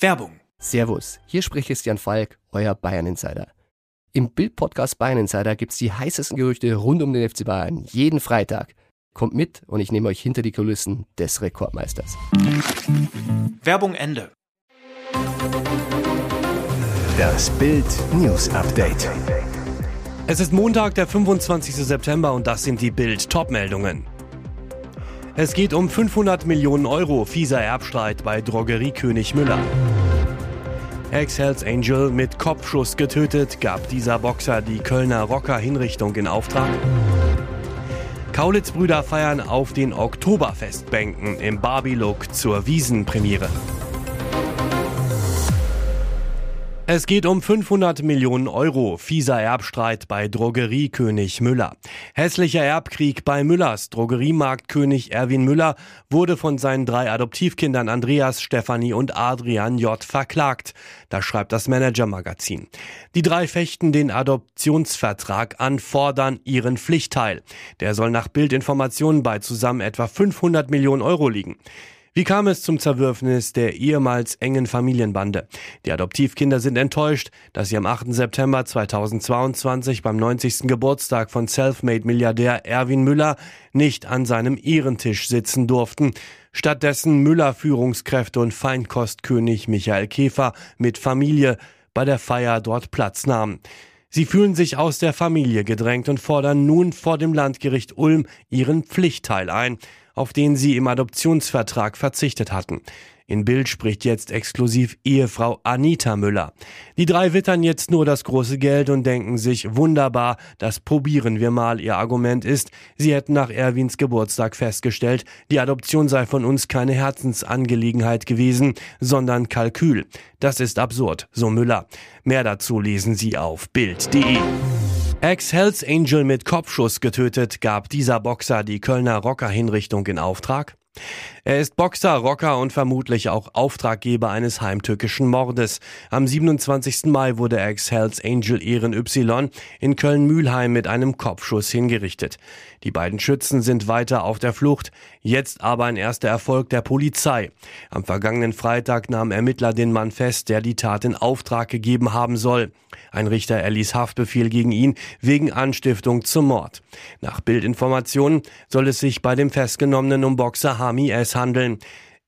Werbung. Servus, hier spricht Christian Falk, euer Bayern Insider. Im Bild-Podcast Bayern Insider gibt's die heißesten Gerüchte rund um den FC Bayern jeden Freitag. Kommt mit und ich nehme euch hinter die Kulissen des Rekordmeisters. Werbung Ende. Das Bild News Update. Es ist Montag, der 25. September und das sind die Bild Topmeldungen. Es geht um 500 Millionen Euro fieser Erbstreit bei Drogeriekönig Müller. Ex-Hells Angel mit Kopfschuss getötet, gab dieser Boxer die Kölner Rocker-Hinrichtung in Auftrag. Kaulitz-Brüder feiern auf den Oktoberfestbänken im Barbie-Look zur Wiesenpremiere. Es geht um 500 Millionen Euro. Fieser Erbstreit bei Drogeriekönig Müller. Hässlicher Erbkrieg bei Müllers. Drogeriemarktkönig Erwin Müller wurde von seinen drei Adoptivkindern Andreas, Stefanie und Adrian J. verklagt. Das schreibt das Manager-Magazin. Die drei fechten den Adoptionsvertrag an, fordern ihren Pflichtteil. Der soll nach Bildinformationen bei zusammen etwa 500 Millionen Euro liegen. Wie kam es zum Zerwürfnis der ehemals engen Familienbande? Die Adoptivkinder sind enttäuscht, dass sie am 8. September 2022 beim 90. Geburtstag von Selfmade-Milliardär Erwin Müller nicht an seinem Ehrentisch sitzen durften. Stattdessen Müller-Führungskräfte und Feinkostkönig Michael Käfer mit Familie bei der Feier dort Platz nahmen. Sie fühlen sich aus der Familie gedrängt und fordern nun vor dem Landgericht Ulm ihren Pflichtteil ein auf den sie im Adoptionsvertrag verzichtet hatten. In Bild spricht jetzt exklusiv Ehefrau Anita Müller. Die drei wittern jetzt nur das große Geld und denken sich, wunderbar, das probieren wir mal. Ihr Argument ist, sie hätten nach Erwins Geburtstag festgestellt, die Adoption sei von uns keine Herzensangelegenheit gewesen, sondern Kalkül. Das ist absurd, so Müller. Mehr dazu lesen Sie auf Bild.de. Ex-Hells Angel mit Kopfschuss getötet, gab dieser Boxer die Kölner Rocker-Hinrichtung in Auftrag? Er ist Boxer, Rocker und vermutlich auch Auftraggeber eines heimtückischen Mordes. Am 27. Mai wurde Ex-Hells Angel Ehren Y in Köln-Mühlheim mit einem Kopfschuss hingerichtet. Die beiden Schützen sind weiter auf der Flucht, jetzt aber ein erster Erfolg der Polizei. Am vergangenen Freitag nahm Ermittler den Mann fest, der die Tat in Auftrag gegeben haben soll. Ein Richter erließ Haftbefehl gegen ihn wegen Anstiftung zum Mord. Nach Bildinformationen soll es sich bei dem Festgenommenen um Boxer Hami S handeln.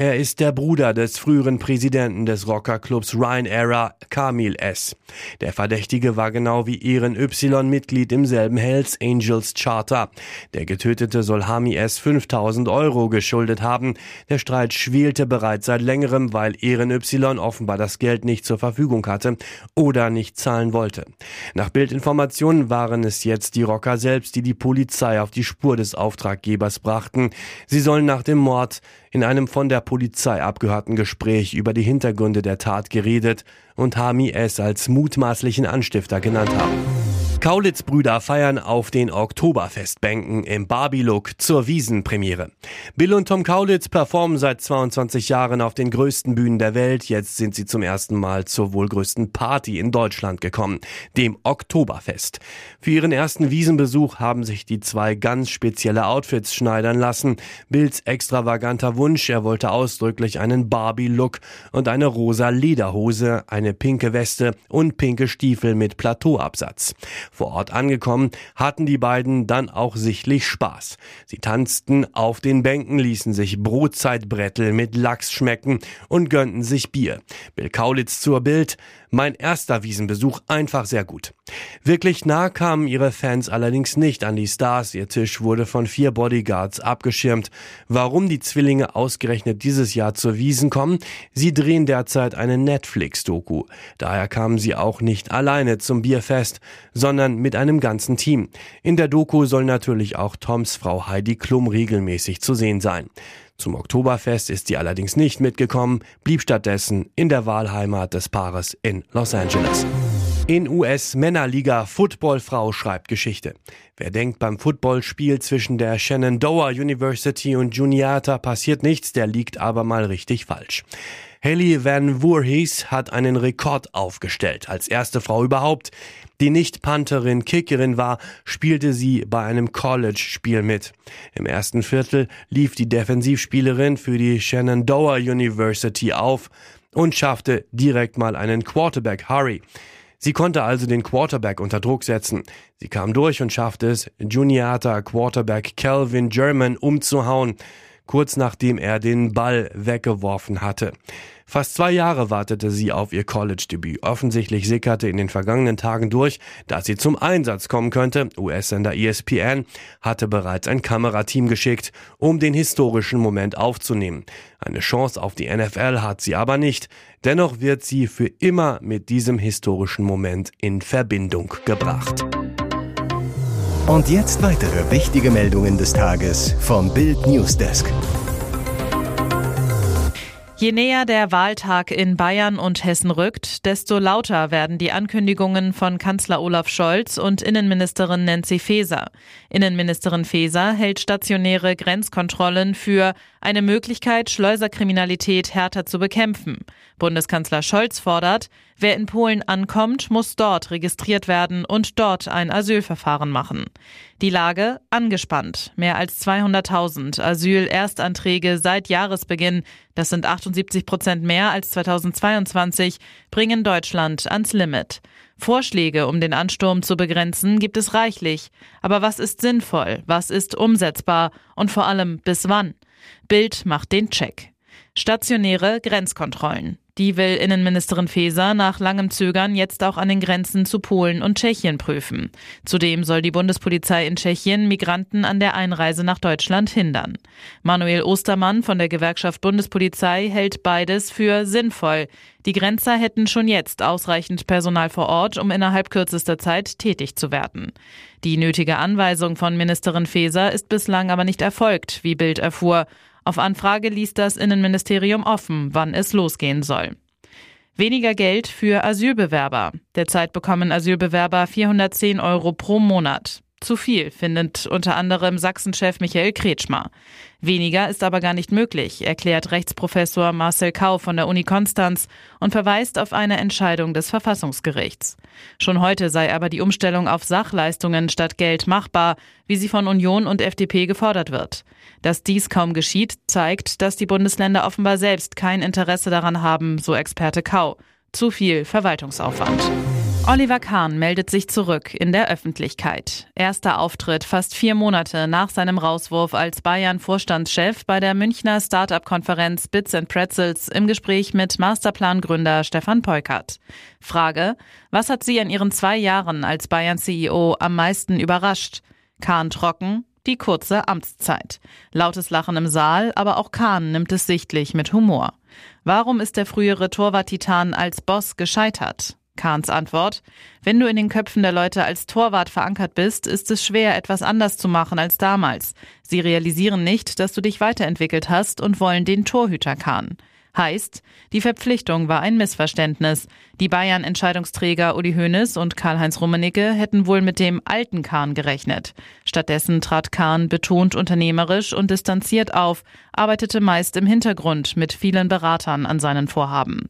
Er ist der Bruder des früheren Präsidenten des Rockerclubs Ryan Era, Kamil S. Der Verdächtige war genau wie Ehren Y Mitglied im selben Hells Angels Charter. Der Getötete soll Hami S 5000 Euro geschuldet haben. Der Streit schwelte bereits seit längerem, weil Ehren Y offenbar das Geld nicht zur Verfügung hatte oder nicht zahlen wollte. Nach Bildinformationen waren es jetzt die Rocker selbst, die die Polizei auf die Spur des Auftraggebers brachten. Sie sollen nach dem Mord in einem von der Polizei abgehörten Gespräch über die Hintergründe der Tat geredet und Hami S. als mutmaßlichen Anstifter genannt haben. Kaulitz-Brüder feiern auf den Oktoberfestbänken im Barbie-Look zur Wiesenpremiere. Bill und Tom Kaulitz performen seit 22 Jahren auf den größten Bühnen der Welt. Jetzt sind sie zum ersten Mal zur wohl größten Party in Deutschland gekommen, dem Oktoberfest. Für ihren ersten Wiesenbesuch haben sich die zwei ganz spezielle Outfits schneidern lassen. Bills extravaganter Wunsch, er wollte ausdrücklich einen Barbie-Look und eine rosa Lederhose, eine pinke Weste und pinke Stiefel mit Plateauabsatz. Vor Ort angekommen, hatten die beiden dann auch sichtlich Spaß. Sie tanzten auf den Bänken, ließen sich Brotzeitbrettel mit Lachs schmecken und gönnten sich Bier. Bill Kaulitz zur Bild. Mein erster Wiesenbesuch einfach sehr gut. Wirklich nah kamen ihre Fans allerdings nicht an die Stars. Ihr Tisch wurde von vier Bodyguards abgeschirmt. Warum die Zwillinge ausgerechnet dieses Jahr zur Wiesen kommen? Sie drehen derzeit eine Netflix-Doku. Daher kamen sie auch nicht alleine zum Bierfest, sondern mit einem ganzen Team. In der Doku soll natürlich auch Toms Frau Heidi Klum regelmäßig zu sehen sein. Zum Oktoberfest ist sie allerdings nicht mitgekommen, blieb stattdessen in der Wahlheimat des Paares in Los Angeles. In US-Männerliga Footballfrau schreibt Geschichte. Wer denkt, beim Footballspiel zwischen der Shenandoah University und Juniata passiert nichts, der liegt aber mal richtig falsch. Haley Van Voorhees hat einen Rekord aufgestellt. Als erste Frau überhaupt, die nicht Pantherin Kickerin war, spielte sie bei einem College-Spiel mit. Im ersten Viertel lief die Defensivspielerin für die Shenandoah University auf. und schaffte direkt mal einen Quarterback Hurry. Sie konnte also den Quarterback unter Druck setzen. Sie kam durch und schaffte es, Juniata Quarterback Calvin German umzuhauen kurz nachdem er den Ball weggeworfen hatte. Fast zwei Jahre wartete sie auf ihr College-Debüt. Offensichtlich sickerte in den vergangenen Tagen durch, dass sie zum Einsatz kommen könnte. US-Sender ESPN hatte bereits ein Kamerateam geschickt, um den historischen Moment aufzunehmen. Eine Chance auf die NFL hat sie aber nicht. Dennoch wird sie für immer mit diesem historischen Moment in Verbindung gebracht. Und jetzt weitere wichtige Meldungen des Tages vom Bild Newsdesk. Je näher der Wahltag in Bayern und Hessen rückt, desto lauter werden die Ankündigungen von Kanzler Olaf Scholz und Innenministerin Nancy Faeser. Innenministerin Faeser hält stationäre Grenzkontrollen für eine Möglichkeit, Schleuserkriminalität härter zu bekämpfen. Bundeskanzler Scholz fordert, wer in Polen ankommt, muss dort registriert werden und dort ein Asylverfahren machen. Die Lage angespannt. Mehr als 200.000 Asyl-Erstanträge seit Jahresbeginn, das sind 78 Prozent mehr als 2022, bringen Deutschland ans Limit. Vorschläge, um den Ansturm zu begrenzen, gibt es reichlich. Aber was ist sinnvoll? Was ist umsetzbar? Und vor allem bis wann? Bild macht den Check. Stationäre Grenzkontrollen. Die will Innenministerin Faeser nach langem Zögern jetzt auch an den Grenzen zu Polen und Tschechien prüfen. Zudem soll die Bundespolizei in Tschechien Migranten an der Einreise nach Deutschland hindern. Manuel Ostermann von der Gewerkschaft Bundespolizei hält beides für sinnvoll. Die Grenzer hätten schon jetzt ausreichend Personal vor Ort, um innerhalb kürzester Zeit tätig zu werden. Die nötige Anweisung von Ministerin Faeser ist bislang aber nicht erfolgt, wie Bild erfuhr. Auf Anfrage ließ das Innenministerium offen, wann es losgehen soll. Weniger Geld für Asylbewerber. Derzeit bekommen Asylbewerber 410 Euro pro Monat. Zu viel, findet unter anderem Sachsenchef Michael Kretschmer. Weniger ist aber gar nicht möglich, erklärt Rechtsprofessor Marcel Kau von der Uni Konstanz und verweist auf eine Entscheidung des Verfassungsgerichts. Schon heute sei aber die Umstellung auf Sachleistungen statt Geld machbar, wie sie von Union und FDP gefordert wird. Dass dies kaum geschieht, zeigt, dass die Bundesländer offenbar selbst kein Interesse daran haben, so Experte Kau. Zu viel Verwaltungsaufwand. Oliver Kahn meldet sich zurück in der Öffentlichkeit. Erster Auftritt fast vier Monate nach seinem Rauswurf als Bayern-Vorstandschef bei der Münchner Startup-Konferenz Bits and Pretzels im Gespräch mit Masterplan-Gründer Stefan Peukert. Frage, was hat Sie in Ihren zwei Jahren als Bayern-CEO am meisten überrascht? Kahn trocken, die kurze Amtszeit. Lautes Lachen im Saal, aber auch Kahn nimmt es sichtlich mit Humor. Warum ist der frühere Torwart-Titan als Boss gescheitert? Kahns Antwort. Wenn du in den Köpfen der Leute als Torwart verankert bist, ist es schwer, etwas anders zu machen als damals. Sie realisieren nicht, dass du dich weiterentwickelt hast und wollen den Torhüter Kahn. Heißt, die Verpflichtung war ein Missverständnis. Die Bayern-Entscheidungsträger Uli Hoeneß und Karl-Heinz Rummenigge hätten wohl mit dem alten Kahn gerechnet. Stattdessen trat Kahn betont unternehmerisch und distanziert auf, arbeitete meist im Hintergrund mit vielen Beratern an seinen Vorhaben.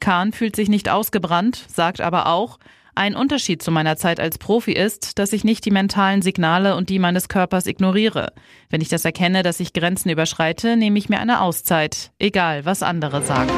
Kahn fühlt sich nicht ausgebrannt, sagt aber auch, ein Unterschied zu meiner Zeit als Profi ist, dass ich nicht die mentalen Signale und die meines Körpers ignoriere. Wenn ich das erkenne, dass ich Grenzen überschreite, nehme ich mir eine Auszeit, egal was andere sagen.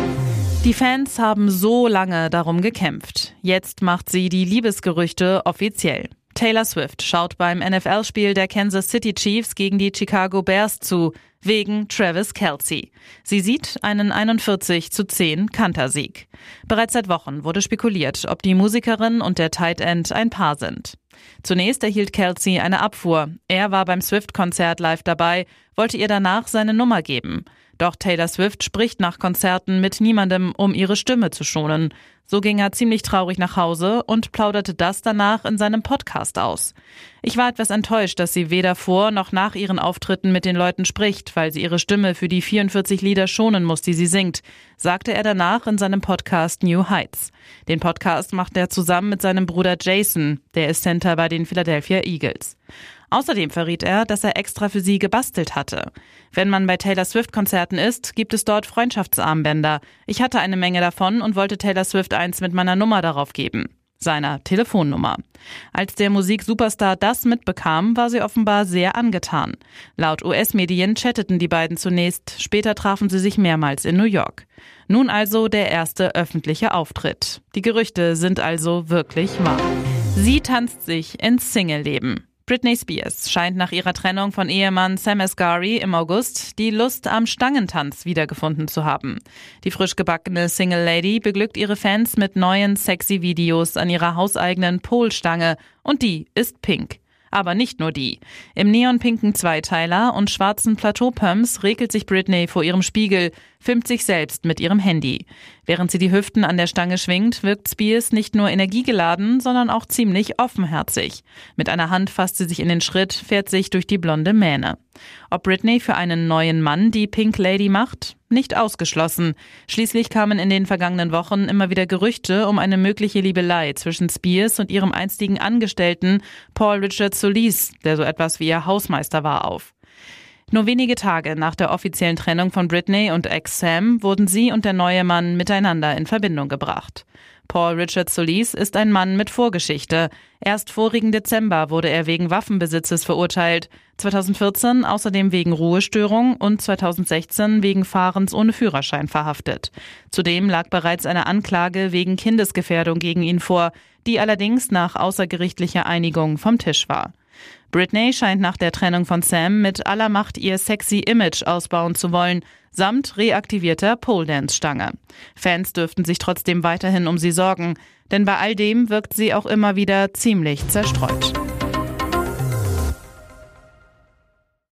Die Fans haben so lange darum gekämpft. Jetzt macht sie die Liebesgerüchte offiziell. Taylor Swift schaut beim NFL-Spiel der Kansas City Chiefs gegen die Chicago Bears zu, wegen Travis Kelsey. Sie sieht einen 41 zu 10 Kantersieg. Bereits seit Wochen wurde spekuliert, ob die Musikerin und der Tight End ein Paar sind. Zunächst erhielt Kelsey eine Abfuhr. Er war beim Swift-Konzert live dabei, wollte ihr danach seine Nummer geben. Doch Taylor Swift spricht nach Konzerten mit niemandem, um ihre Stimme zu schonen. So ging er ziemlich traurig nach Hause und plauderte das danach in seinem Podcast aus. Ich war etwas enttäuscht, dass sie weder vor noch nach ihren Auftritten mit den Leuten spricht, weil sie ihre Stimme für die 44 Lieder schonen muss, die sie singt, sagte er danach in seinem Podcast New Heights. Den Podcast macht er zusammen mit seinem Bruder Jason, der ist Center bei den Philadelphia Eagles. Außerdem verriet er, dass er extra für sie gebastelt hatte. Wenn man bei Taylor Swift-Konzerten ist, gibt es dort Freundschaftsarmbänder. Ich hatte eine Menge davon und wollte Taylor Swift eins mit meiner Nummer darauf geben. seiner Telefonnummer. Als der Musiksuperstar das mitbekam, war sie offenbar sehr angetan. Laut US-Medien chatteten die beiden zunächst, später trafen sie sich mehrmals in New York. Nun also der erste öffentliche Auftritt. Die Gerüchte sind also wirklich wahr. Sie tanzt sich ins Single-Leben. Britney Spears scheint nach ihrer Trennung von Ehemann Sam Asghari im August die Lust am Stangentanz wiedergefunden zu haben. Die frisch gebackene Single Lady beglückt ihre Fans mit neuen sexy Videos an ihrer hauseigenen Polstange und die ist pink. Aber nicht nur die. Im neonpinken Zweiteiler und schwarzen Plateaupumps regelt sich Britney vor ihrem Spiegel, filmt sich selbst mit ihrem Handy. Während sie die Hüften an der Stange schwingt, wirkt Spears nicht nur energiegeladen, sondern auch ziemlich offenherzig. Mit einer Hand fasst sie sich in den Schritt, fährt sich durch die blonde Mähne. Ob Britney für einen neuen Mann die Pink Lady macht? Nicht ausgeschlossen. Schließlich kamen in den vergangenen Wochen immer wieder Gerüchte um eine mögliche Liebelei zwischen Spears und ihrem einstigen Angestellten Paul Richard Solis, der so etwas wie ihr Hausmeister war, auf. Nur wenige Tage nach der offiziellen Trennung von Britney und ex Sam wurden sie und der neue Mann miteinander in Verbindung gebracht. Paul Richard Solis ist ein Mann mit Vorgeschichte. Erst vorigen Dezember wurde er wegen Waffenbesitzes verurteilt, 2014 außerdem wegen Ruhestörung und 2016 wegen Fahrens ohne Führerschein verhaftet. Zudem lag bereits eine Anklage wegen Kindesgefährdung gegen ihn vor, die allerdings nach außergerichtlicher Einigung vom Tisch war. Britney scheint nach der Trennung von Sam mit aller Macht ihr sexy Image ausbauen zu wollen, samt reaktivierter Pole Dance Stange. Fans dürften sich trotzdem weiterhin um sie sorgen, denn bei all dem wirkt sie auch immer wieder ziemlich zerstreut.